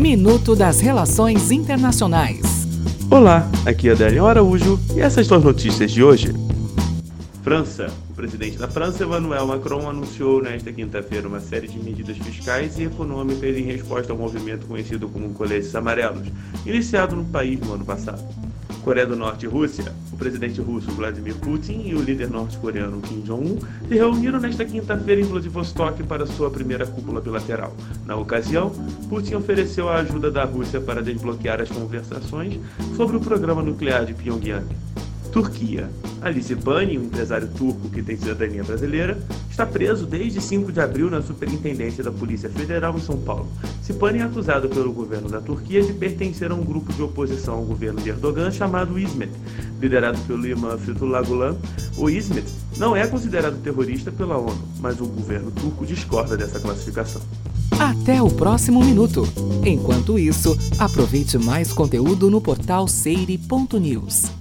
Minuto das Relações Internacionais. Olá, aqui é Adélio Araújo e essas são as notícias de hoje. França. O presidente da França, Emmanuel Macron, anunciou nesta quinta-feira uma série de medidas fiscais e econômicas em resposta ao movimento conhecido como Coletes Amarelos, iniciado no país no ano passado. Coreia do Norte e Rússia. O presidente russo Vladimir Putin e o líder norte-coreano Kim Jong-un se reuniram nesta quinta-feira em Vladivostok para sua primeira cúpula bilateral. Na ocasião, Putin ofereceu a ajuda da Rússia para desbloquear as conversações sobre o programa nuclear de Pyongyang. Turquia. Alice Bani, um empresário turco que tem cidadania brasileira, está preso desde 5 de abril na Superintendência da Polícia Federal em São Paulo. Cipani é acusado pelo governo da Turquia de pertencer a um grupo de oposição ao governo de Erdogan chamado ISMET, liderado pelo imã Fethullah Gulen. O ISMET não é considerado terrorista pela ONU, mas o governo turco discorda dessa classificação. Até o próximo minuto. Enquanto isso, aproveite mais conteúdo no portal seire.news.